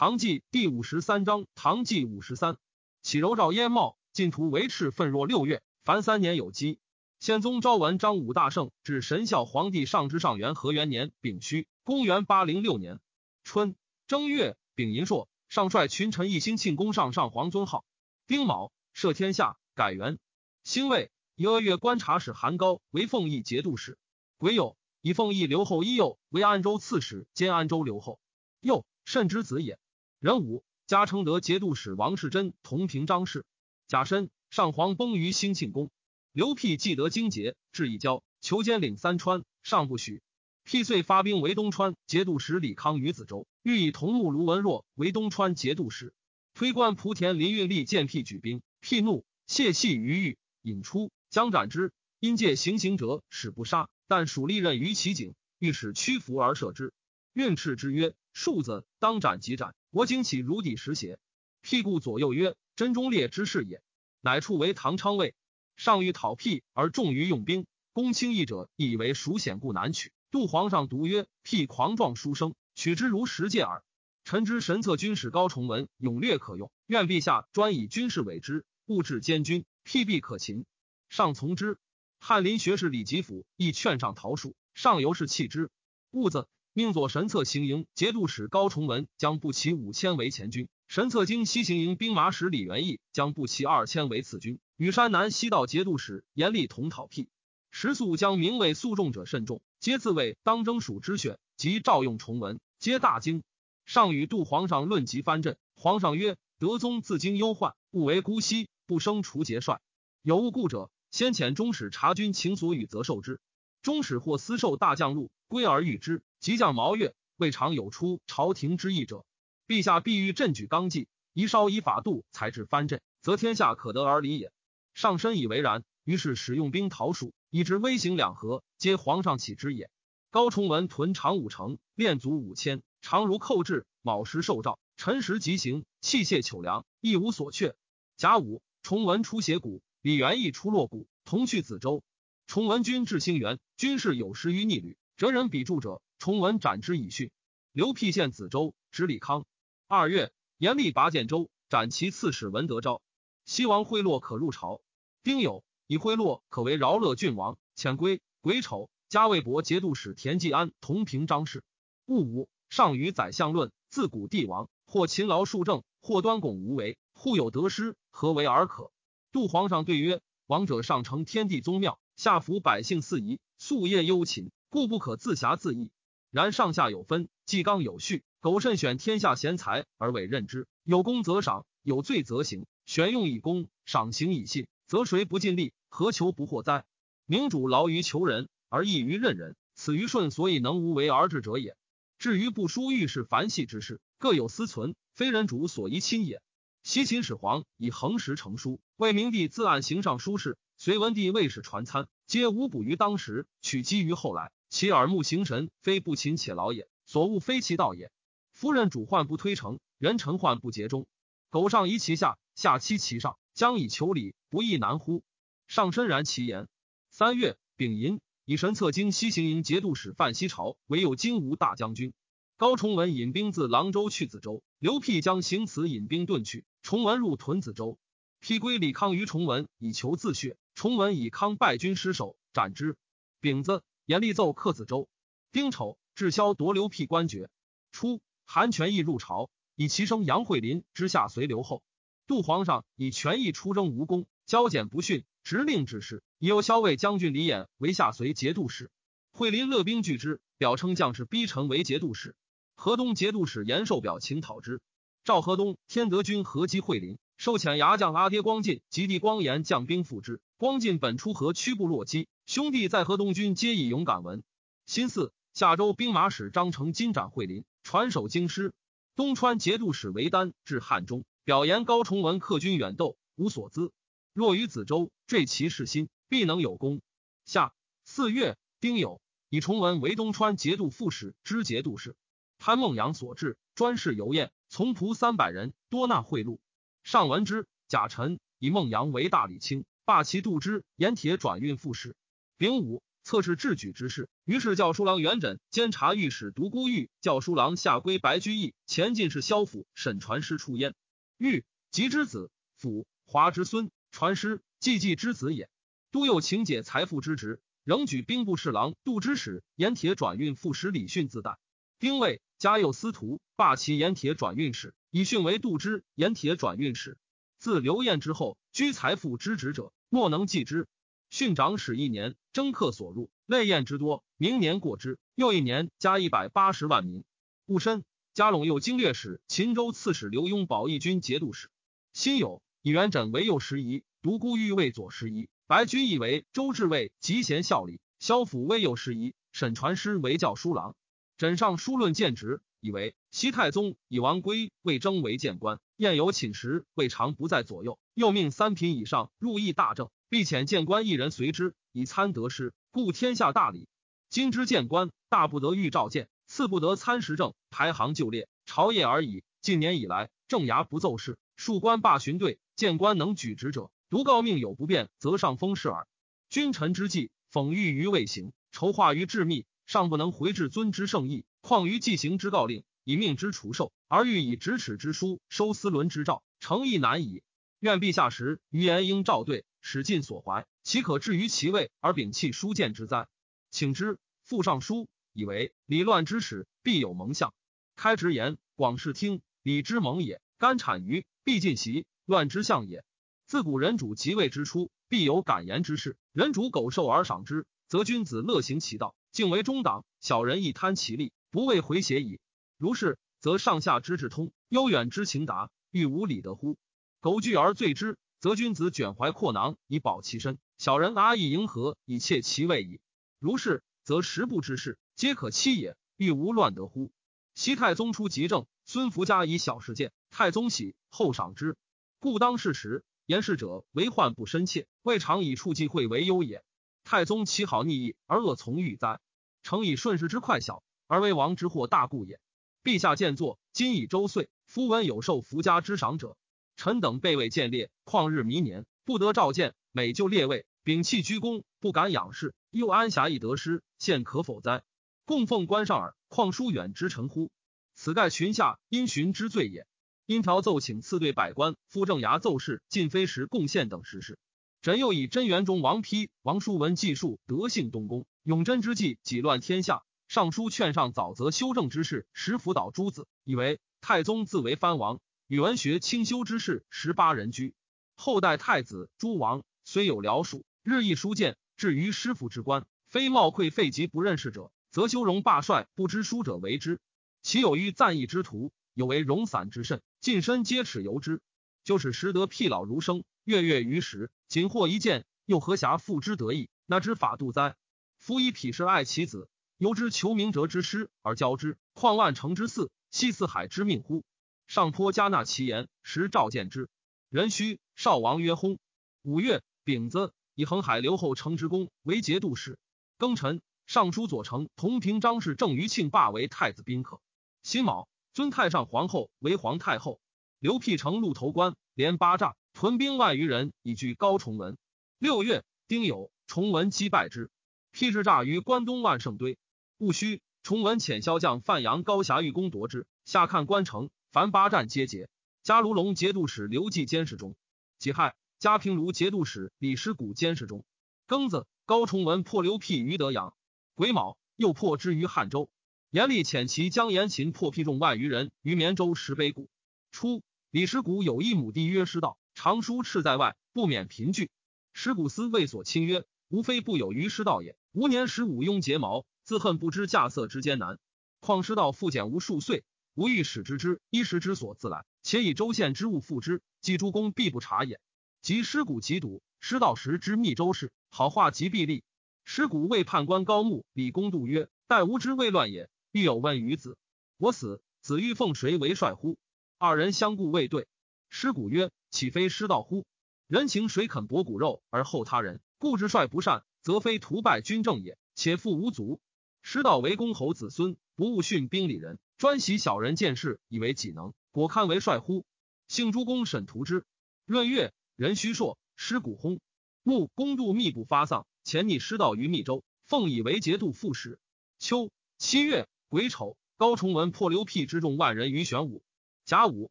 唐纪第五十三章，唐纪五十三，起柔照燕茂，晋图维持奋若六月，凡三年有基。宪宗昭文张武大圣至神孝皇帝上之上元和元年丙戌，公元八零六年春正月丙寅朔，上率群臣一心庆功上上皇尊号。丁卯，赦天下，改元。辛未，以阿月观察使韩高为奉义节度使。癸酉，以奉义留后一右为安州刺史兼安州留后。又慎之子也。壬午，加承德节度使王世贞同平章事。甲申，上皇崩于兴庆宫。刘辟既得荆节，至一交，求兼领三川，上不许。辟遂发兵为东川节度使李康于子州，欲以同目卢文若为东川节度使。推官莆田林运力见辟举兵，辟怒，泄气于狱，引出，将斩之。因借行刑者，使不杀，但属利刃于其颈，欲使屈服而射之。运斥之曰：“庶子当斩即斩，我惊起如抵石邪？”辟故左右曰：“真忠烈之士也。”乃处为唐昌尉。上欲讨辟，而重于用兵。公轻易者，以为孰险，故难取。杜皇上独曰：“辟狂壮书生，取之如石戒耳。”臣之神策军使高崇文勇略可用，愿陛下专以军事委之，勿置监军，辟必可擒。上从之。翰林学士李吉甫亦劝上逃戍，上游是弃之。兀子命左神策行营节度使高崇文将步骑五千为前军，神策经西行营兵马使李元义将步骑二千为次军。与山南西道节度使严厉同讨辟，时速将名为诉众者甚众，皆自谓当征蜀之选，及召用崇文，皆大惊。上与杜皇上论及藩镇，皇上曰：“德宗自经忧患，不为姑息，不生除节帅。有误故者，先遣中使察军请所与，则受之。中使或私受大将禄，归而遇之。即将毛月，未尝有出朝廷之意者。陛下必欲振举纲纪，宜稍以法度，才治藩镇，则天下可得而离也。”上深以为然，于是使用兵讨蜀，以至威行两河，皆皇上起之也。高崇文屯长五城，练卒五千，常如寇至。卯时受诏，辰时即行，器械糗粮，一无所缺。甲午，崇文出斜谷，李元义出洛谷，同去子州。崇文军至兴元，军士有失于逆旅，哲人比助者，崇文斩之以训。刘辟县子州，执李康。二月，严厉拔建州，斩其刺史文德昭。西王贿赂可入朝，丁酉以贿赂可为饶乐郡王，遣归癸丑加魏博节度使田季安同平章事。戊午上与宰相论，自古帝王或勤劳数政，或端拱无为，互有得失，何为而可？杜皇上对曰：王者上承天地宗庙，下服百姓四夷，夙夜忧勤，故不可自暇自义。然上下有分，纪纲有序，苟慎选天下贤才而委任之，有功则赏，有罪则刑。选用以功，赏刑以信，则谁不尽力？何求不获哉？明主劳于求人，而易于任人，此于顺所以能无为而治者也。至于不书御事繁细之事，各有私存，非人主所宜亲也。西秦始皇以横石成书，为明帝自按行上书事，隋文帝未使传参，皆无补于当时，取机于后来。其耳目形神，非不勤且劳也；所恶非其道也。夫人主患不推诚，人臣患不竭忠。苟上疑其下。下欺其上，将以求礼，不亦难乎？上深然其言。三月丙寅，以神策经西行营节度使范西朝为右金吾大将军。高崇文引兵自郎州去子州，刘辟将行此引兵遁去。崇文入屯子州，辟归李康于崇文，以求自血。崇文以康败军失守，斩之。丙子，严厉奏克子州。丁丑，至萧夺刘辟官爵。初，韩权义入朝，以其生杨惠林之下随留后。杜皇上以权益出征无功，交简不逊，直令致仕。以有骁卫将军李衍为下随节度使。惠林勒兵拒之，表称将士逼城为节度使。河东节度使严寿表请讨之。赵河东天德军合击惠林，受遣牙将阿爹光进及弟光炎将兵赴之。光进本出河屈部落击，兄弟在河东军皆以勇敢闻。新四夏州兵马使张成金斩惠林，传首京师。东川节度使韦丹至汉中。表言高崇文克军远斗无所资，若于子州坠其士心，必能有功。下四月丁酉，以崇文为东川节度副使、知节度使。潘孟阳所至，专事游宴，从仆三百人，多纳贿赂。上闻之，贾臣以孟阳为大理卿，罢其度之，盐铁转运副使。丙午，测试治举之事。于是教书郎元稹监察御史独孤玉，教书郎下归白居易，前进士萧府审传师出焉。玉吉之子，府华之孙，传师季季之子也。都佑请解财富之职，仍举兵部侍郎杜之使盐铁转运副使李训自代。兵卫嘉佑司徒，罢其盐铁转运使，以训为杜之盐铁转运使。自刘晏之后，居财富之职者，莫能继之。训长史一年，征客所入，累宴之多，明年过之。又一年，加一百八十万民。戊申，加陇右经略使、秦州刺史刘墉保义军节度使。辛酉，以元稹为右拾遗，独孤玉为左拾遗。白居易为周至尉，集贤效力。萧府为右侍仪，沈传师为教书郎。枕上书论谏职，以为西太宗以王圭魏征为谏官，宴有寝食，未尝不在左右。又命三品以上入议大政，必遣谏官一人随之，以参得失，故天下大礼。今之谏官，大不得御召见，次不得参时政，排行就列，朝野而已。近年以来，正衙不奏事，庶官罢巡队，谏官能举职者。独告命有不便，则上封事耳。君臣之际，讽喻于未行，筹划于致密，尚不能回至尊之圣意，况于既行之告令，以命之除授，而欲以咫尺之书收司伦之诏，诚意难矣。愿陛下时余言应照对，使尽所怀，岂可置于其位而摒弃书谏之哉？请之。复上书，以为礼乱之始，必有蒙相。开直言，广视听，礼之蒙也；干产于，必尽习，乱之象也。自古人主即位之初，必有敢言之事。人主苟受而赏之，则君子乐行其道，敬为中党；小人亦贪其利，不为回邪矣。如是，则上下之志通，悠远之情达，欲无礼得乎？苟惧而罪之，则君子卷怀阔囊以保其身，小人阿谀迎合以窃其位矣。如是，则十部之事皆可欺也，欲无乱得乎？西太宗出急政，孙福家以小事见，太宗喜，后赏之，故当事时。言事者为患不深切，未尝以处忌讳为忧也。太宗其好逆意而恶从欲哉？诚以顺势之快小，而为王之祸大故也。陛下见作，今已周岁，夫闻有受福家之赏者，臣等备位见列，旷日弥年，不得召见，每就列位，摒弃居功，不敢仰视，又安暇以得失，现可否哉？供奉官上耳，况疏远之臣乎？此盖群下因循之罪也。因条奏请赐对百官，副正衙奏事，进飞时贡献等实事。臣又以真元中王丕、王叔文记述德性东宫，永贞之际，己乱天下。上书劝上早则修正之事，实辅导诸子，以为太宗自为藩王，语文学清修之事，十八人居。后代太子诸王虽有僚属，日益书谏，至于师傅之官，非冒愧废疾不认识者，则修容罢帅，不知书者为之。其有于赞义之徒，有为容散之甚。近身皆耻由之，就使时得辟老如生，跃跃于时，仅获一见，又何暇复之得意？那知法度哉？夫以匹士爱其子，由之求明哲之师而教之，况万乘之嗣，系四海之命乎？上颇加纳其言，时召见之。壬戌，少王曰薨。五月丙子，以恒海留后承之功为节度使。庚辰，尚书左丞同平章事郑余庆罢为太子宾客。辛卯。尊太上皇后为皇太后，刘辟成鹿头关，连八栅，屯兵万余人，以拒高崇文。六月，丁酉，崇文击败之，辟之诈于关东万盛堆。戊戌，崇文遣骁将范阳高峡御攻夺之，下看关城，凡八战皆捷。加卢龙节度使刘季监视中。己亥，加平卢节度使李师古监视中。庚子，高崇文破刘辟于德阳。癸卯，又破之于汉州。严厉遣其将严秦破辟众万余人于绵州石碑谷。初，李石谷有一亩地曰师道，常书斥在外，不免贫聚。石古思为所亲曰：“吾非不有于师道也。吾年十五，庸睫毛，自恨不知稼穑之艰难。况师道复简无数岁，吾欲使之之衣食之所自来，且以州县之物付之，即诸公必不察也。及师谷极笃，师道时之密州事，好化及必立。师谷谓判官高木、李公度曰：‘待吾之未乱也。’欲有问于子，我死，子欲奉谁为帅乎？二人相顾未对。师古曰：“岂非师道乎？人情谁肯薄骨肉而后他人？故之帅不善，则非徒败军政也。且复无足。师道为公侯子孙，不务训兵礼人，专习小人见事，以为己能，果堪为帅乎？”幸诸公审图之。闰月，壬戌朔，师古薨。穆公度密不发丧，前逆师道于密州。奉以为节度副使。秋七月癸丑，高崇文破刘辟之众万人于玄武。甲午，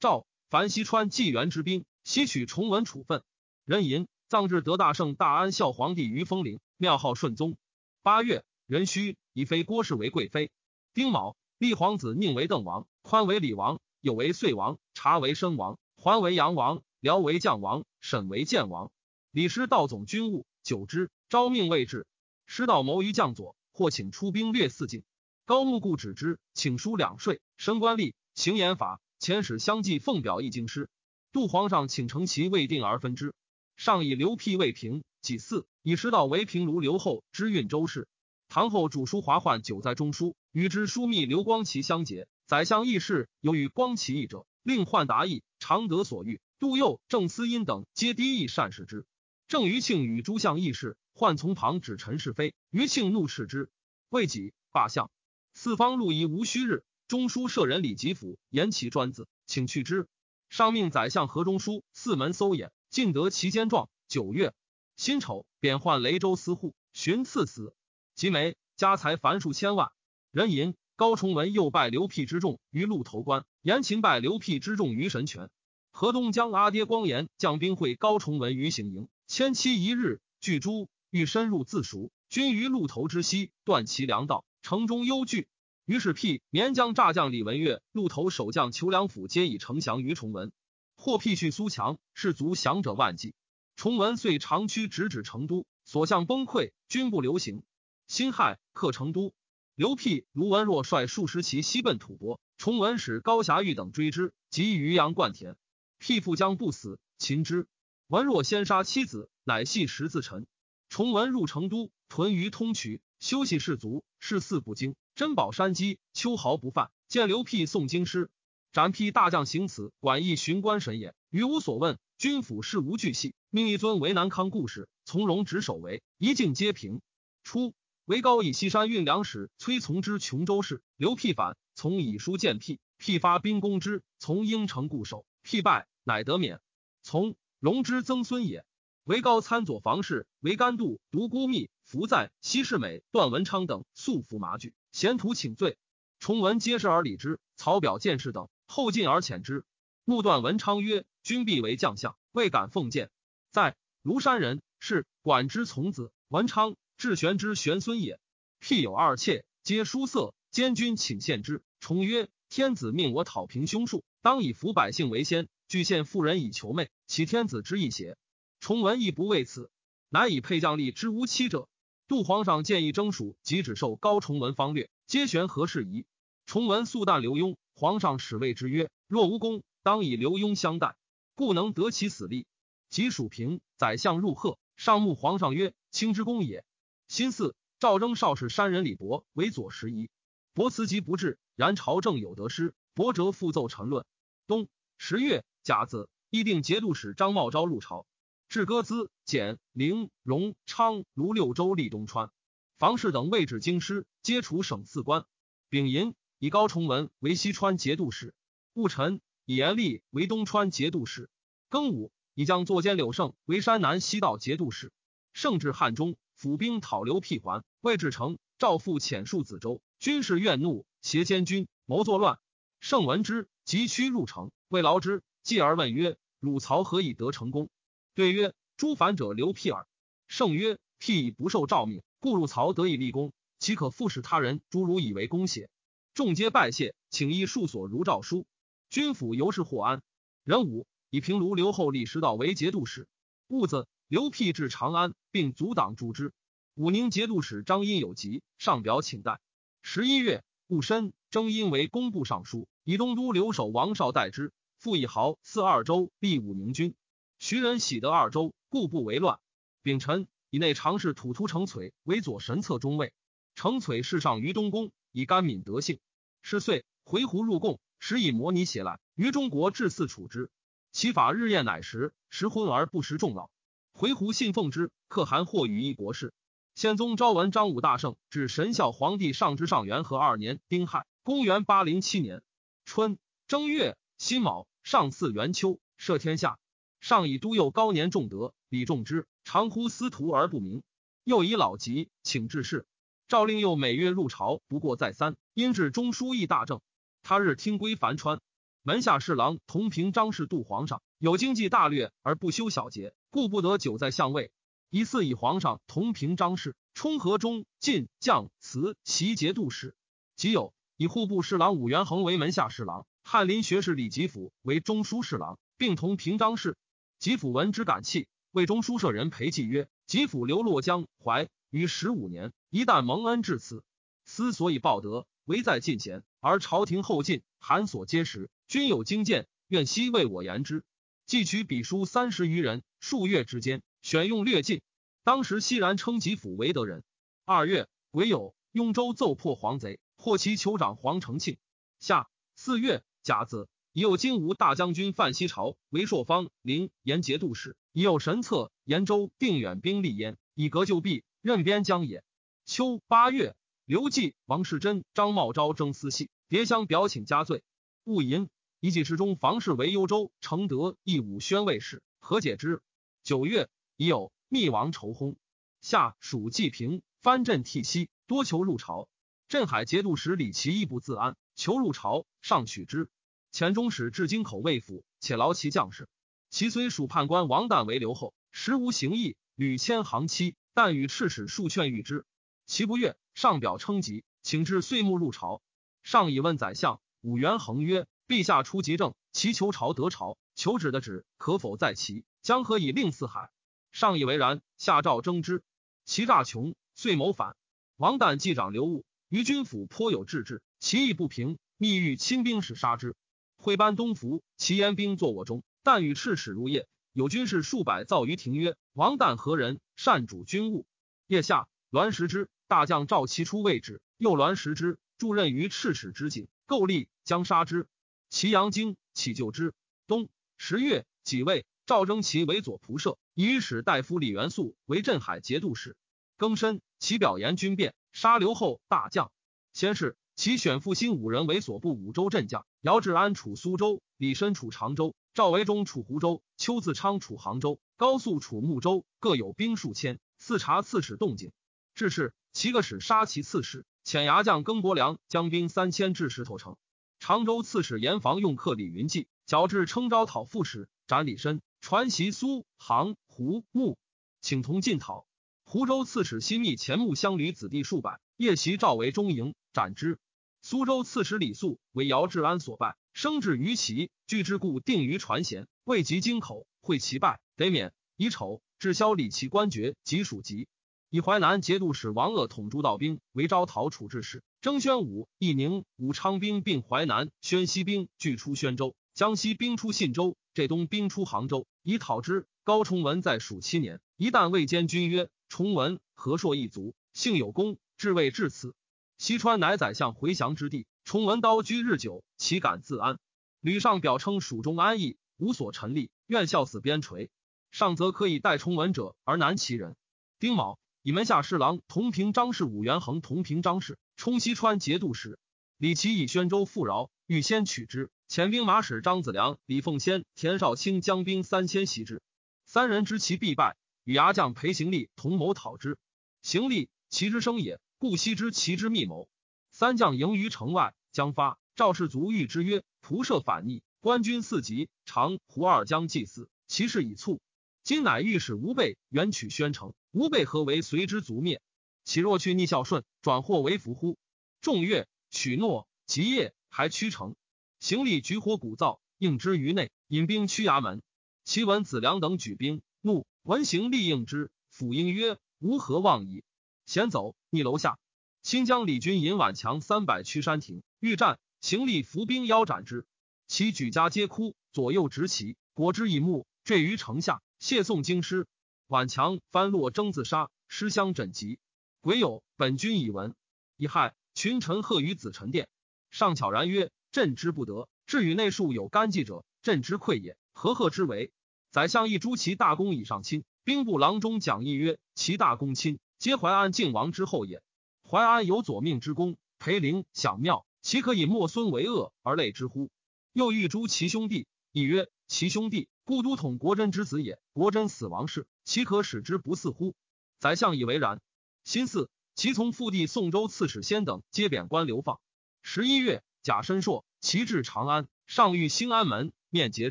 赵樊西川纪元之兵，西取崇文处分。壬寅，葬至德大圣大安孝皇帝于丰陵，庙号顺宗。八月，壬戌，以妃郭氏为贵妃。丁卯，立皇子宁为邓王，宽为李王，有为遂王，察为申王，桓为阳王，辽为将王，沈为建王。李师道总军务，久之，招命未至。师道谋于将佐，或请出兵略四境。高木固止之，请书两税，升官吏，行严法。遣使相继奉表一京师。杜皇上请承其未定而分之。上以刘辟为平，己巳，以师道为平卢刘后之运州事。唐后主书华焕久在中书，与之枢密刘光齐相结。宰相议事有与光齐议者，令焕达意，常得所欲。杜佑、郑思殷等皆低意善使之。郑余庆与诸相议事，焕从旁指陈是非。余庆怒斥之，未己罢相。四方路仪无虚日，中书舍人李吉甫言其专字，请去之。上命宰相何中书四门搜眼。尽得其间状。九月辛丑，贬换雷州司户，寻赐死。及梅家财凡数千万。壬寅，高崇文又拜刘辟之众于鹿头关，严秦拜刘辟之众于神泉。河东将阿爹光颜将兵会高崇文于行营，千期一日，聚诸欲深入自赎。军于鹿头之西，断其粮道，城中忧惧。于是辟绵将诈将李文岳、鹿头守将裘良辅皆以城降于崇文。或辟去苏强，士卒降者万计。崇文遂长驱直指成都，所向崩溃，军不留行。辛亥，克成都。刘辟、卢文若率数十骑西奔吐蕃，崇文使高霞玉等追之，及于阳灌田。辟复将不死，擒之。文若先杀妻子，乃系十字臣。崇文入成都，屯于通衢，休息士卒，事四不惊。珍宝山积，秋毫不犯。见刘辟诵经师。斩辟大将行此，管义巡官神也，余无所问。军府事无巨细，命一尊为南康故事，从容执守为，一境皆平。初，为高以西山运粮使崔从之琼州事，刘辟反，从以书见辟，辟发兵攻之，从应城固守，辟败，乃得免。从荣之曾孙也。为高参左房事，为甘度独孤密、伏在西世美、段文昌等素服麻具，贤徒请罪。崇文皆是而礼之。曹表见事等。后进而遣之。木断文昌曰：“君必为将相，未敢奉见。在庐山人，是管之从子。文昌，至玄之玄孙也。辟有二妾，皆书色。监军请献之。重曰：天子命我讨平凶术，当以服百姓为先。具献妇人以求妹，岂天子之意邪？重文亦不为此，乃以配将吏之无妻者。杜皇上建议征蜀，即只受高崇文方略，皆玄何事宜？崇文素旦刘墉。”皇上使谓之曰：“若无功，当以刘墉相待，故能得其死力。”及蜀平，宰相入贺，上目皇上曰：“卿之功也。”辛巳，赵征少使山人李博为左拾遗，博辞疾不至，然朝政有得失，博折复奏陈论。冬十月甲子，议定节度使张茂昭入朝，至歌资、简、陵、荣、昌、卢六州立东川，房氏等位置京师，皆除省四官。丙寅。以高崇文为西川节度使，戊辰以严厉为东川节度使。庚午以将作监柳胜为山南西道节度使。胜至汉中，府兵讨刘辟还，未至成，赵复遣戍子州，军士怨怒，挟监军谋作乱。胜闻之，急趋入城，未劳之，继而问曰：“汝曹何以得成功？”对曰：“诸反者刘辟耳。”胜曰：“辟以不受诏命，故入曹得以立功，岂可复使他人诸如以为功邪？”众皆拜谢，请依数所如诏书。军府由是获安。壬午，以平卢刘后立师道为节度使。戊子，刘辟至长安，并阻挡诛之。武宁节度使张殷有疾，上表请代。十一月戊申，征殷为工部尚书，以东都留守王绍代之。复以豪赐二州，立武宁军。徐人喜得二州，故不为乱。丙辰，以内常侍土突成璀为左神策中尉。成璀侍上于东宫，以甘敏德性。是岁回鹘入贡，时以摩尼写来于中国至四处之。其法日宴乃食，食昏而不食众老。回鹘信奉之，可汗或与一国事。宪宗昭文张武大圣至神孝皇帝上之上元和二年丁亥，公元八零七年春正月辛卯，上巳元秋，赦天下。上以都佑高年重德，礼重之，常呼司徒而不明。又以老疾，请致仕。诏令又每月入朝不过再三，因至中书议大政。他日听归樊川，门下侍郎同平张氏度皇上有经济大略而不修小节，故不得久在相位。疑似以皇上同平张氏冲河中进将祠袭节度使，即有以户部侍郎武元衡为门下侍郎，翰林学士李吉甫为中书侍郎，并同平章事。吉甫闻之感泣，为中书舍人裴寂曰：“吉甫流落江淮于十五年，一旦蒙恩至此，思所以报德，唯在进贤。而朝廷后进，函所皆实，均有经见，愿悉为我言之。”既取笔书三十余人，数月之间，选用略尽。当时熙然称吉甫为德人。二月，癸酉，雍州奏破黄贼。获其酋长黄承庆。下四月甲子，已有金吾大将军范希朝为朔方陵延节度使，已有神策延州定远兵立焉，以革旧弊，任边疆也。秋八月，刘季、王世贞、张茂昭征私系，迭相表请加罪。勿淫，以己之中房氏为幽州承德义武宣慰使，何解之？九月，已有密王仇薨。夏属济平，藩镇替息，多求入朝。镇海节度使李奇亦不自安，求入朝，上取之。前中使至京口未府，且劳其将士。其虽属判官王旦为留后，实无行义，屡迁行期，但与赤使数劝谕之，其不悦。上表称疾，请至岁暮入朝。上以问宰相武元衡曰：“陛下出急政，其求朝得朝，求旨的旨可否在其？将何以令四海？”上以为然，下诏征之。其诈穷，遂谋反。王旦继长刘务。于军府颇有志志，其意不平，密欲亲兵使杀之。会班东服，其言兵作我中，但与赤齿入夜，有军士数百造于庭曰：“王旦何人？善主军务。”夜下，栾石之大将赵其出位置，又栾石之助任于赤使之境，构立将杀之。其阳经起救之。冬十月己未，赵征其为左仆射，以使大夫李元素为镇海节度使。庚申，其表言军变。杀刘后大将，先是其选复兴五人为所部五州镇将。姚志安处苏州，李申处常州，赵维忠处湖州，邱自昌处杭州，高肃处睦州，各有兵数千。四察刺史动静，致是其个使杀其刺史。遣牙将更伯良将兵三千至石头城。常州刺史严防用客李云济，矫制称招讨副使，斩李申，传习苏杭胡穆，请同进讨。湖州刺史新密前木乡吕子弟数百，夜袭赵为中营，斩之。苏州刺史李肃为姚志安所败，生至于齐，据之故定于传贤，未及京口，会其败，得免。以丑，至萧李其官爵，及属籍。以淮南节度使王鄂统诸道兵为招讨处置使。征宣武、义宁、武昌兵并淮南，宣西兵俱出宣州，江西兵出信州，浙东兵出杭州，以讨之。高崇文在蜀七年，一旦未兼军曰。崇文和硕一族，幸有功，至位至此。西川乃宰相回降之地。崇文刀居日久，岂敢自安？吕尚表称蜀中安逸，无所陈立，愿效死边陲。上则可以待崇文者而难其人。丁卯，以门下侍郎同平张氏武元衡同平张氏充西川节度使。李琦以宣州富饶，欲先取之。遣兵马使张子良、李凤仙、田少卿将兵三千袭之，三人知其必败。与牙将裴行立同谋讨之，行立其之生也，故悉知其之密谋。三将迎于城外，将发。赵氏族遇之曰：“仆射反逆，官军四级，常胡二将祭祀，其事已促。今乃御史吴备远取宣城，吴备何为随之族灭？岂若去逆孝顺，转祸为福乎？”众悦，许诺。即夜，还驱城。行立举火鼓噪，应之于内，引兵驱衙门。其闻子良等举兵，怒。闻行立应之，辅应曰：“吾何望矣？”贤走，逆楼下。新疆李军引宛强三百驱山亭，欲战，行立伏兵腰斩之。其举家皆哭，左右执旗，果之以木坠于城下。谢宋京师，宛强翻落征自杀，失相枕疾。癸酉，本君已闻。乙亥，群臣贺于子臣殿。上巧然曰：“朕之不得，至与内数有干计者，朕之愧也。何贺之为？”宰相亦诛其大功以上亲，兵部郎中讲义曰：“其大功亲，皆淮安靖王之后也。淮安有左命之功，裴陵享庙，岂可以莫孙为恶而类之乎？”又欲诛其兄弟，亦曰：“其兄弟，故都统国真之子也。国真死亡事，岂可使之不似乎？”宰相以为然。辛巳，其从父弟宋州刺史先等皆贬官流放。十一月，贾申硕其至长安，上谕兴安门，面诘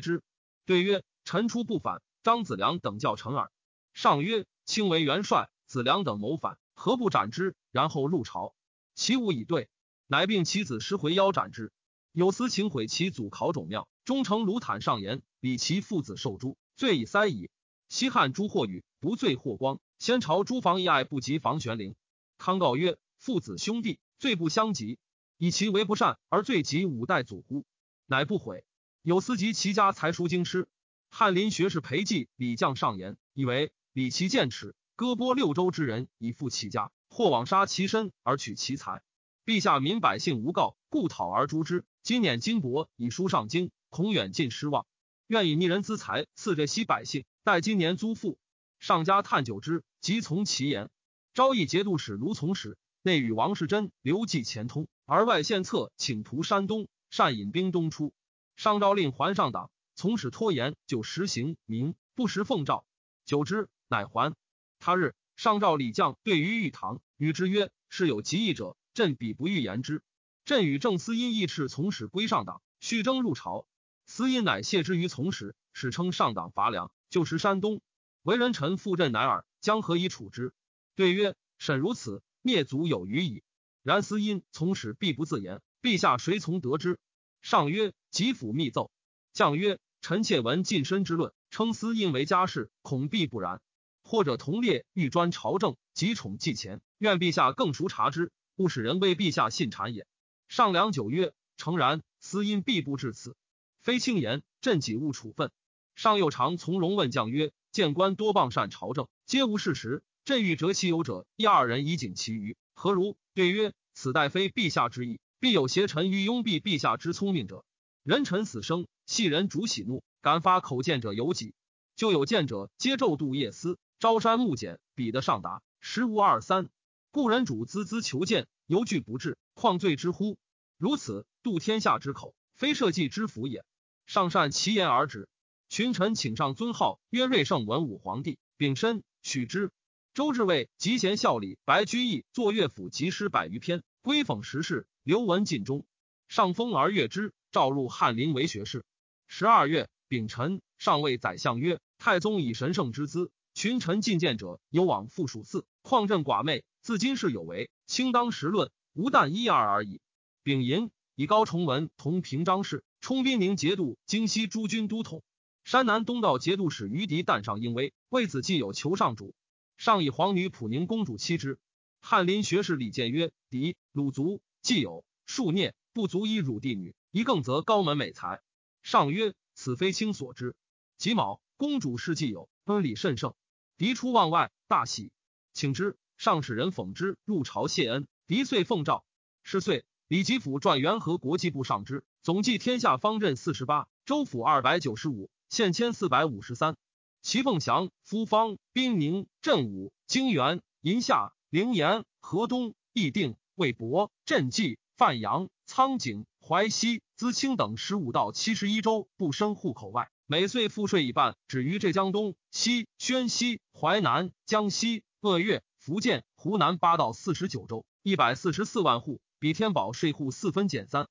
之，对曰：“臣出不反，张子良等教臣耳。”上曰：“卿为元帅，子良等谋反，何不斩之？然后入朝。”其无以对，乃并其子失回腰斩之。有司请毁其祖考种庙，忠诚卢坦上言，比其父子受诛，罪已塞矣。西汉朱霍宇不罪霍光，先朝诸房义爱不及房玄龄。康告曰：“父子兄弟罪不相及，以其为不善而罪及五代祖乎？”乃不悔。有司及其家才疏经师。翰林学士裴寂李将上言，以为李其剑齿，割剥六州之人以复其家。或枉杀其身而取其财，陛下民百姓无告，故讨而诛之。今年金帛以书上京，恐远近失望，愿以逆人资财赐这些百姓，待今年租赋。上家探久之，即从其言。昭义节度使卢从史内与王世贞、刘季前通，而外献策请图山东，善引兵东出。上诏令还上党，从使拖延，就实行明不时奉诏，久之乃还。他日。上诏李将对于玉堂，与之曰：“是有急议者，朕彼不欲言之。”朕与正司因议斥从使归上党，续征入朝。司因乃谢之于从使，史称上党伐梁，就食山东。为人臣负朕乃尔，将何以处之？对曰：“沈如此，灭族有余矣。”然司因从始必不自言，陛下谁从得之？上曰：“吉府密奏。”将曰：“臣妾闻近身之论，称司因为家事，恐必不然。”或者同列欲专朝政，极宠继前，愿陛下更熟察之，勿使人为陛下信谗也。上良久曰：“诚然，司因必不至此，非轻言，朕己勿处分。”上又常从容问将曰：“谏官多谤善朝政，皆无事实。朕欲折其有者一二人以警其余，何如？”对曰：“此待非陛下之意，必有挟臣于拥蔽陛下之聪明者。人臣死生，系人主喜怒，敢发口谏者有几？就有谏者，皆昼度夜思。”朝山暮简，比得上达，实无二三。故人主孜孜求见，犹惧不至，况罪之乎？如此度天下之口，非社稷之福也。上善其言而止。群臣请上尊号，曰瑞圣文武皇帝，丙申，许之。周至卫集贤孝礼，白居易作乐府集诗百余篇，归讽时事，刘文尽中。上封而阅之，召入翰林为学士。十二月，丙辰，上谓宰相曰：“太宗以神圣之资。”群臣进谏者有往复数次，况朕寡昧，自今世有为，卿当时论，无但一二而已。丙寅，以高崇文同平章事，充兵宁节度、京西诸军都统，山南东道节度使于迪旦上应威，为子既有求上主，上以皇女普宁公主妻之。翰林学士李建曰：狄鲁族既有数孽，不足以辱帝女，一更则高门美才。上曰：此非卿所知。己卯，公主事既有，恩礼甚盛。狄出望外，大喜，请之。上使人讽之，入朝谢恩。狄遂奉诏。是岁，李吉甫撰元和国际部上之，总计天下方阵四十八，州府二百九十五，县千四百五十三。齐凤翔、夫方、宾宁、镇武、泾原、银夏、陵岩、河东、义定、魏博、镇济、范阳、苍井、淮西、淄青等十五到七十一州不生户口外。每岁赋税一半，止于浙江东西、宣西、淮南、江西、鄂粤、福建、湖南八到四十九州，一百四十四万户，比天宝税户四分减三。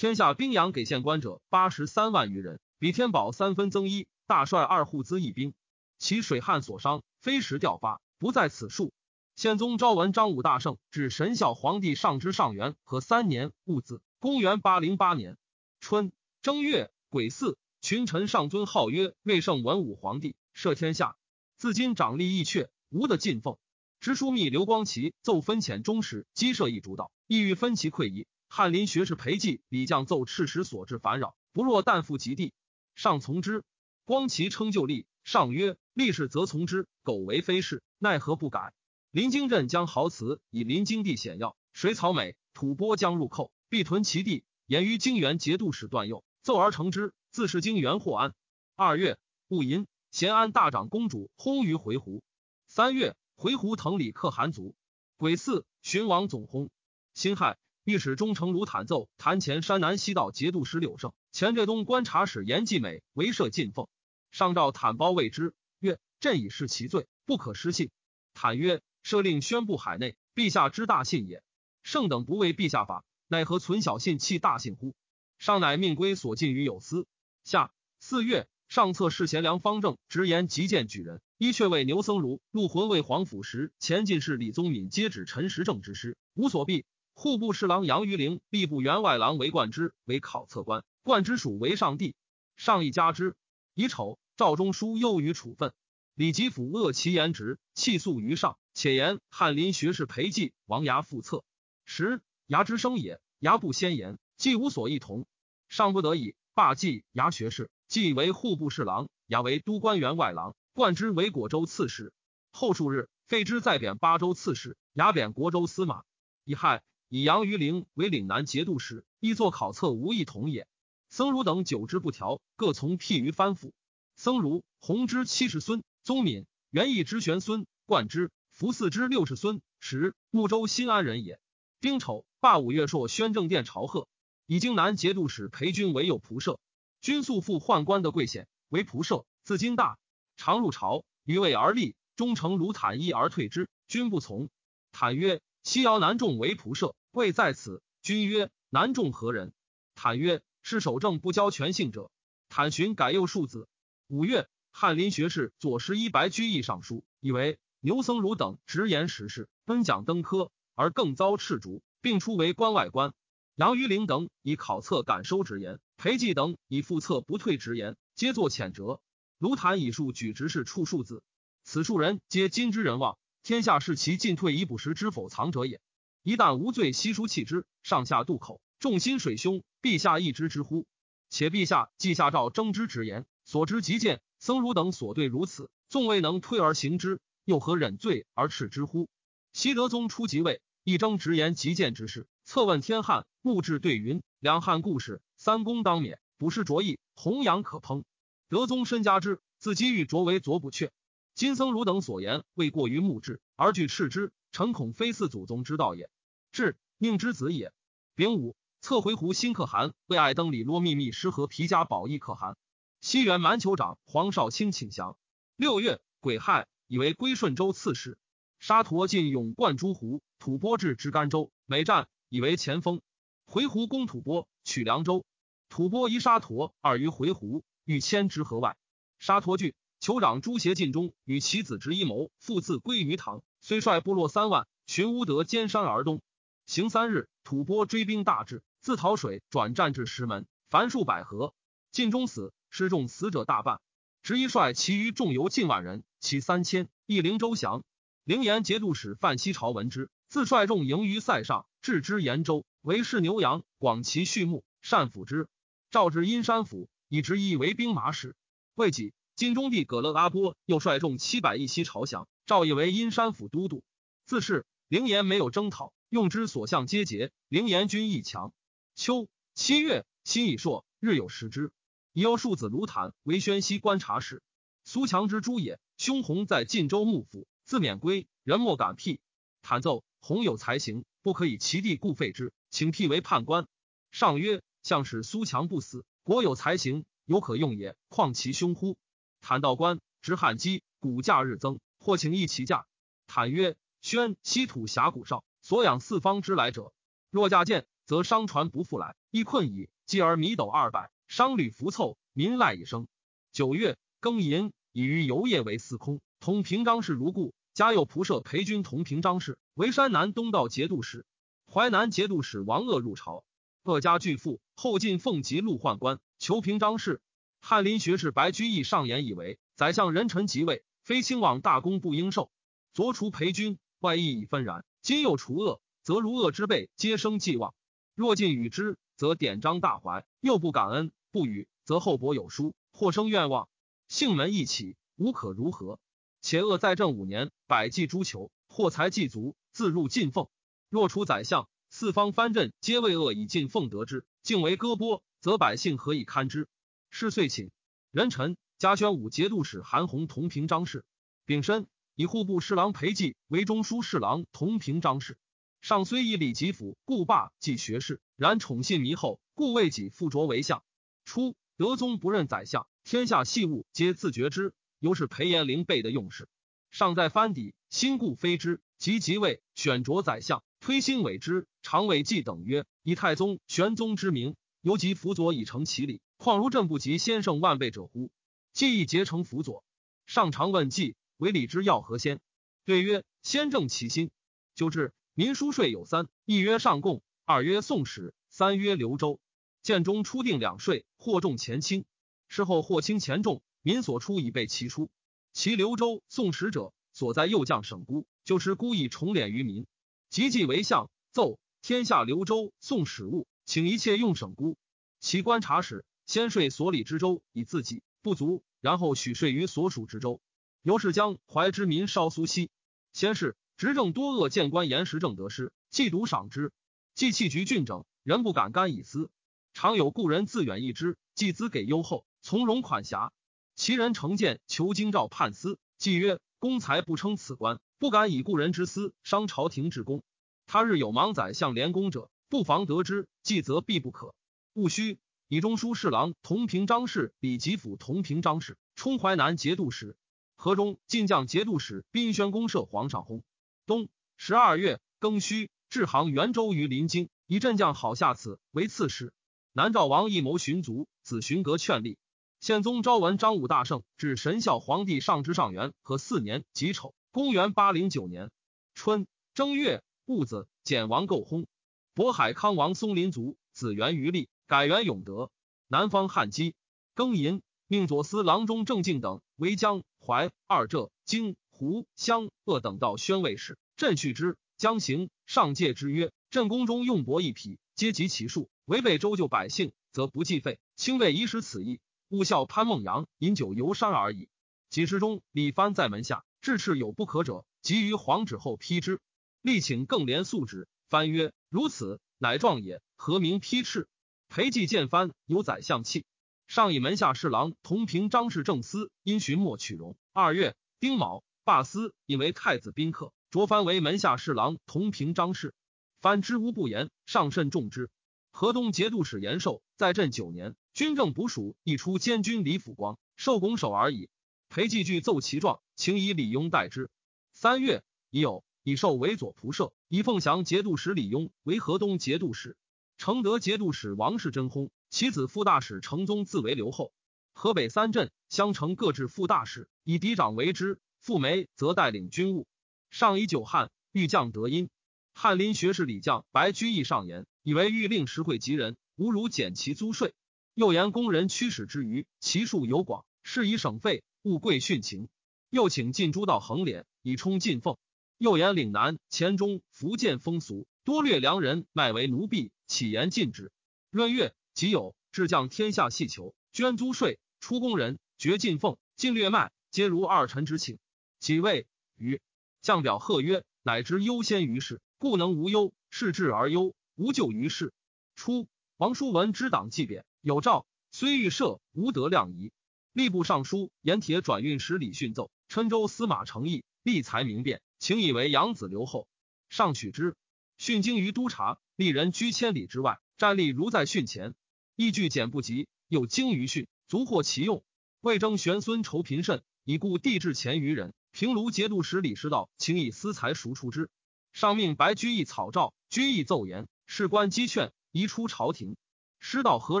天下兵养给县官者八十三万余人，比天宝三分增一。大帅二户资一兵，其水旱所伤，非时调发，不在此数。宪宗昭文张武大圣至神孝皇帝上之上元和三年戊子，公元八零八年春正月癸巳。群臣上尊号曰魏圣文武皇帝，摄天下。自今掌立义阙，无得进奉。知枢密刘光奇奏分遣中使击设一主导，意欲分其溃夷。翰林学士裴寂李将奏赤时所至烦扰，不若旦复及地。上从之。光其称就立，上曰：立事则从之，苟为非事，奈何不改？临京镇将豪祠以临京地险要，水草美，吐蕃将入寇，必屯其地。言于京原节度使段佑奏而成之。自是京元获安。二月戊寅，咸安大长公主薨于回鹘。三月，回鹘腾里可汗族。癸巳，寻王总薨。辛亥，御史中丞卢坦奏坛前山南西道节度使柳胜、前浙东观察使严继美为赦进奉。上诏坦包未之曰：“朕已视其罪，不可失信。”坦曰：“设令宣布海内，陛下之大信也。圣等不为陛下法，奈何存小信弃大信乎？上乃命归所进于有司。下四月，上策侍贤良方正直言极谏举人，一却为牛僧孺，入魂为皇甫时，前进士李宗闵皆指陈时正之师，无所避。户部侍郎杨于陵、吏部员外郎为冠之为考测官，冠之属为上帝，上亦加之。乙丑，赵中书忧于处分，李吉甫恶其言直，弃诉于上，且言翰林学士裴寂、王牙复策。十牙之生也，牙不先言，既无所异同，上不得已罢季牙学士，既为户部侍郎，牙为都官员外郎，冠之为果州刺史。后数日，废之再贬巴州刺史，牙贬国州司马。乙亥。以杨于陵为岭南节度使，亦作考测无异同也。僧孺等久之不调，各从辟于藩府。僧孺弘之七十孙，宗敏元义之玄孙，冠之福嗣之六十孙，时睦州新安人也。丁丑，罢五月朔宣政殿朝贺，以京南节度使裴军为右仆射。军素复宦官的贵显，为仆射，自今大，常入朝，于位而立，忠诚如坦一而退之，君不从。坦曰：西尧南众为仆射。未在此，君曰：“南仲何人？”坦曰：“是守正不交权姓者。”坦寻改右庶子。五月，翰林学士左拾遗白居易上书，以为牛僧孺等直言时事，恩讲登科，而更遭斥逐，并出为关外官。杨于陵等以考测敢收直言，裴寂等以复测不退直言，皆作谴责。卢坦以数举直是处庶子，此数人皆今之人望，天下视其进退以补时之否藏者也。一旦无罪，悉书弃之，上下渡口，众心水凶。陛下亦知之乎？且陛下既下诏征之直言，所知极见，僧孺等所对如此，纵未能退而行之，又何忍罪而斥之乎？西德宗初即位，一征直言极谏之事，策问天汉，目至对云：两汉故事，三公当免，卜筮卓意，弘扬可烹。德宗深加之，自机遇卓为左补阙。今僧孺等所言，未过于目至，而惧斥之。臣恐非四祖宗之道也，至命之子也。丙午，策回鹘新可汗为爱登里罗秘密失和皮加宝义可汗。西元蛮酋长黄少卿请降。六月，癸亥，以为归顺州刺史。沙陀进勇冠诸胡，吐蕃至之甘州，每战以为前锋。回鹘攻吐蕃，取凉州。吐蕃夷沙陀二于回鹘，欲迁之河外。沙陀惧，酋长朱邪进中与其子执一谋，复自归于唐。虽率部落三万，寻乌德兼山而东。行三日，吐蕃追兵大至，自讨水转战至石门，凡数百合。晋中死，失众死者大半。执一率其余众游近万人，其三千。义灵州降。灵岩节度使范西朝闻之，自率众迎于塞上，置之延州，为是牛羊，广其畜牧，善抚之。召至阴山府，以执一为兵马使。未几，晋中帝葛勒阿波又率众七百一西朝降。赵以为阴山府都督，自是灵岩没有征讨，用之所向皆捷。灵岩军亦强。秋七月，辛以朔，日有食之。以有庶子卢坦为宣西观察使。苏强之诸也。兄弘在晋州幕府，自免归，人莫敢辟。坦奏弘有才行，不可以其地故废之，请辟为判官。上曰：相使苏强不死，国有才行，有可用也，况其兄乎？坦道官执汉基，骨价日增。或请一其驾。坦曰：“宣西土峡谷少，所养四方之来者，若驾见，则商船不复来，亦困矣。继而米斗二百，商旅浮凑，民赖以生。九月，庚寅，以于游业为司空，同平章事如故。家有仆射裴军同平章事，为山南东道节度使。淮南节度使王鄂入朝，鄂家巨富，后进奉吉禄宦官，求平章事。翰林学士白居易上言以为，宰相人臣即位。”非亲往大功不应受，昨除裴君，外意已纷然。今又除恶，则如恶之辈皆生寄望。若尽与之，则典章大怀；又不感恩，不与，则厚薄有疏，或生愿望。姓门一起，无可如何。且恶在政五年，百计诸求，货财既足，自入进奉。若除宰相，四方藩镇皆为恶以进奉得之，竟为割剥，则百姓何以堪之？是遂寝。人臣。嘉宣武节度使韩弘同平章事，丙申以户部侍郎裴寂为中书侍郎同平章事。上虽以李吉甫故罢继学士，然宠信弥厚，故未己复擢为相。初，德宗不任宰相，天下细务皆自决之，尤是裴延龄备的用事。上在藩邸，心故非之，即即位，选着宰相，推心委之，常谓季等曰：“以太宗、玄宗之名，犹及辅佐以成其礼，况如朕不及先圣万倍者乎？”既亦结成辅佐。上常问计为礼之要何先？对曰：“先正其心。”就至民书税有三：一曰上贡，二曰宋史，三曰刘州。建中初定两税，或重前轻，事后或轻前重，民所出以备其出。其刘州、宋史者，所在右将省估，就是故意重敛于民。即即为相，奏天下刘州、宋史物，请一切用省估。其观察使先税所理之州以自己不足，然后许税于所属之州。由是将淮之民稍苏息。先是执政多恶，谏官严实政得失，既独赏之。既弃局郡整，人不敢干以私。常有故人自远易之，既资给优厚，从容款狭。其人成见求京兆判司，既曰：“公才不称此官，不敢以故人之私伤朝廷之功。他日有盲宰相连公者，不妨得之，既则必不可。勿须以中书侍郎同平章事、李吉府同平章事、充淮南节度使、河中进将节度使宾宣公设皇上薨。冬十二月庚戌，至行元州于临京，以镇将好下此为刺史。”南诏王一谋寻族，子荀格劝立。宪宗昭文张武大圣至神孝皇帝上之上元和四年己丑，公元八零九年春正月戊子，简王构薨。渤海康王松林卒，子元于立，改元永德。南方汉基庚寅，命左司郎中郑敬等为江淮二浙京湖湘鄂等道宣慰使。朕续之，将行上诫之曰：朕宫中用帛一匹，皆及其数。违背周就百姓，则不计费。卿未遗失此意，勿效潘孟阳饮酒游山而已。几时中，李藩在门下，至赤有不可者，急于皇旨后批之。力请更连素旨，藩曰：“如此，乃状也。何名批赤？”裴寂见藩有宰相气，上以门下侍郎同平张氏正司，因寻莫取容。二月丁卯，罢司，引为太子宾客，擢藩为门下侍郎同平张氏。藩知无不言，上甚重之。河东节度使延寿在镇九年，军政捕属一出监军李辅光，受拱手而已。裴寂具奏其状，请以李庸代之。三月已有以寿为左仆射，以凤翔节度使李庸为河东节度使。承德节度使王氏真薨，其子副大使承宗自为留后。河北三镇相承各置副大使，以嫡长为之。傅梅则带领军务。上以久旱，欲降德音。翰林学士李将白居易上言。以为欲令实惠及人，无如减其租税。又言工人驱使之余，其数尤广，是以省费，勿贵训情。又请进诸道横敛，以充进奉。又言岭南、黔中、福建风俗多掠良人，卖为奴婢，起言禁止。闰月即有至将天下细求，捐租税，出工人，绝进奉，尽略卖，皆如二臣之请。几位于将表贺曰：“乃知优先于世，故能无忧；视治而忧。”无救于世。初，王叔文之党既贬，有诏，虽欲赦，无得量仪。吏部尚书盐铁转运使李训奏：郴州司马承义，立才明辨，请以为养子留后。上许之。训经于督察，立人居千里之外，战力如在训前。义具简不及，又精于训，足获其用。魏征玄孙仇贫甚，以故地至前余人。平卢节度使李师道，请以私财赎出之。上命白居易草诏，居易奏言。士官讥劝，移出朝廷。师道何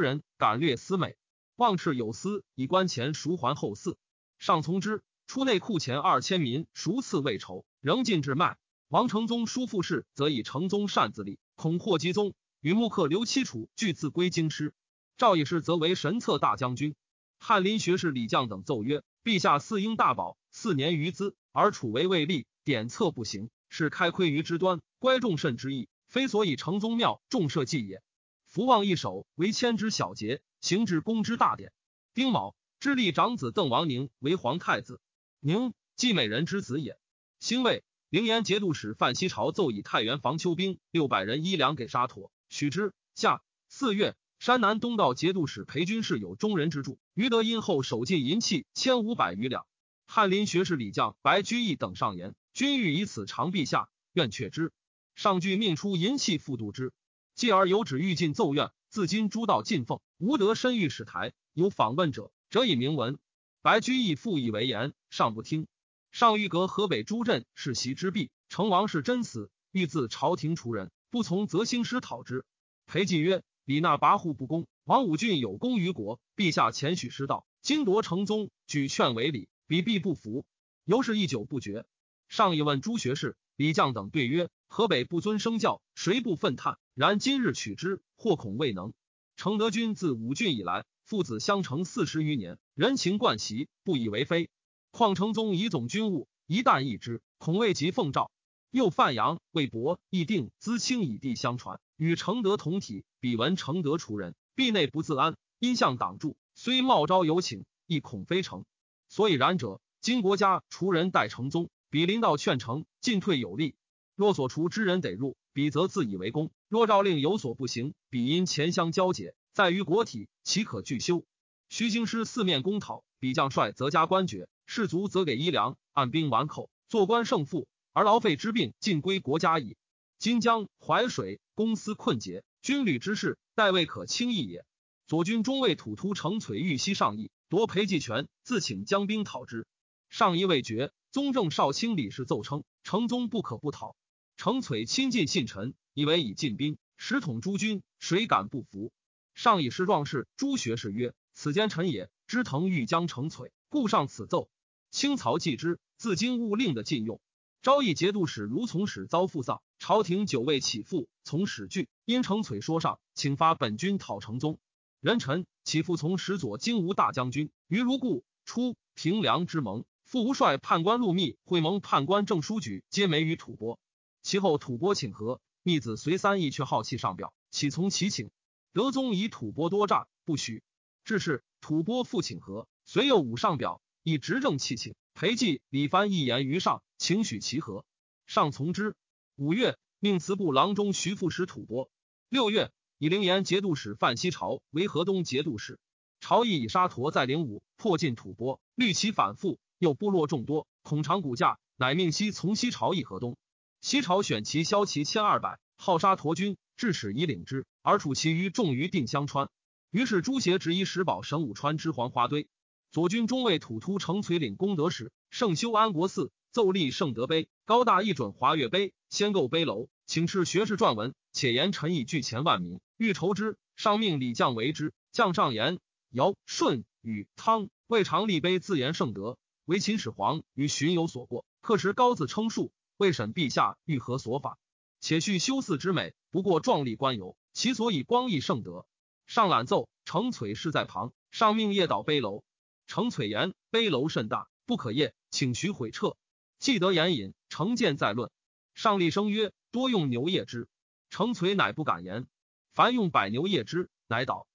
人？敢略思美，望赤有司，以官前赎还后嗣。上从之。出内库钱二千民，赎赐未酬，仍禁至卖。王承宗叔父事，则以承宗擅自立，恐祸及宗。与木客刘七楚俱自归京师。赵义师则为神策大将军。翰林学士李将等奏曰：陛下四应大宝，四年余资，而楚为未立，典策不行，是开窥于之端，乖众慎之意。非所以成宗庙重社稷也。福望一手为千之小节，行至公之大典。丁卯，致立长子邓王宁为皇太子。宁，季美人之子也。兴未，灵岩节度使范希朝奏以太原防丘兵六百人衣粮给沙陀，许之。夏四月，山南东道节度使裴军士有中人之助，余德因后守进银器千五百余两。翰林学士李将白居易等上言：君欲以此长陛下，愿却之。上具命出银器复度之，继而有旨欲进奏院。自今诸道进奉，无得身御史台。有访问者，则以明文。白居易复以为言，上不听。上欲革河北诸镇世袭之弊，成王是真死，欲自朝廷除人，不从，则兴师讨之。裴寂曰：“李那跋扈不公，王武俊有功于国，陛下前许师道，今夺成宗，举劝为礼，彼必不服。”由是一久不决。上以问诸学士、李将等对曰：“河北不尊生教，谁不愤叹？然今日取之，或恐未能。承德君自武俊以来，父子相承四十余年，人情惯习，不以为非。况成宗以总军务，一旦易之，恐未及奉诏。又范阳、魏博、议定、资清以地相传，与承德同体。彼闻承德除人，壁内不自安，因向挡住，虽冒招有请，亦恐非成。所以然者，今国家除人待成宗。”比临道劝成进退有力，若所除之人得入，彼则自以为功；若诏令有所不行，彼因钱相交结，在于国体，岂可拒修？须兴师四面攻讨，彼将帅则加官爵，士卒则给衣粮，按兵完寇，做官胜负，而劳费之病尽归国家矣。今江淮水公司困竭，军旅之事，待未可轻易也。左军中尉土突程璀欲西上邑，夺裴济权，自请将兵讨之，上意未决。宗正少卿李氏奏称，成宗不可不讨。程璀亲近信臣，以为以进兵，使统诸军，谁敢不服？上以师壮士、诸学士曰：“此奸臣也，知腾欲将程璀，故上此奏。”清曹继之，自今勿令的禁用。昭义节度使如从使遭父丧，朝廷久未起复，从使惧，因程璀说上，请发本军讨成宗。人臣起复从使左金吾大将军于如故，出平凉之盟。副吴帅判官陆密会盟判官郑书举皆没于吐蕃，其后吐蕃请和，密子随三义却好气上表，岂从其请？德宗以吐蕃多诈，不许。至是吐蕃复请和，遂又武上表，以执政气请。裴寂、李藩一言于上，请许其和，上从之。五月，命祠部郎中徐副使吐蕃。六月，以灵岩节度使范西朝为河东节度使。朝议以沙陀在灵武破尽吐蕃，虑其反复。又部落众多，恐长骨架，乃命西从西朝议河东。西朝选其骁骑千二百，号沙陀军，致使以领之，而处其余众于定襄川。于是朱协执一石宝神武川之黄花堆。左军中尉土突程璀领功德使，圣修安国寺，奏立圣德碑，高大一准华岳碑，先构碑楼，请敕学士撰文，且言臣以巨钱万民，欲筹之。上命李将为之。将上言：尧、舜、禹、汤未尝立碑自言圣德。为秦始皇与荀有所过，刻时高自称述，未审陛下欲何所法？且叙修寺之美，不过壮丽观游，其所以光义圣德。上览奏，程璀侍在旁，上命夜倒碑楼。程璀言：碑楼甚大，不可业，请徐毁撤。既得言引，成见再论。上立声曰：多用牛业之。程璀乃不敢言。凡用百牛业之，乃倒。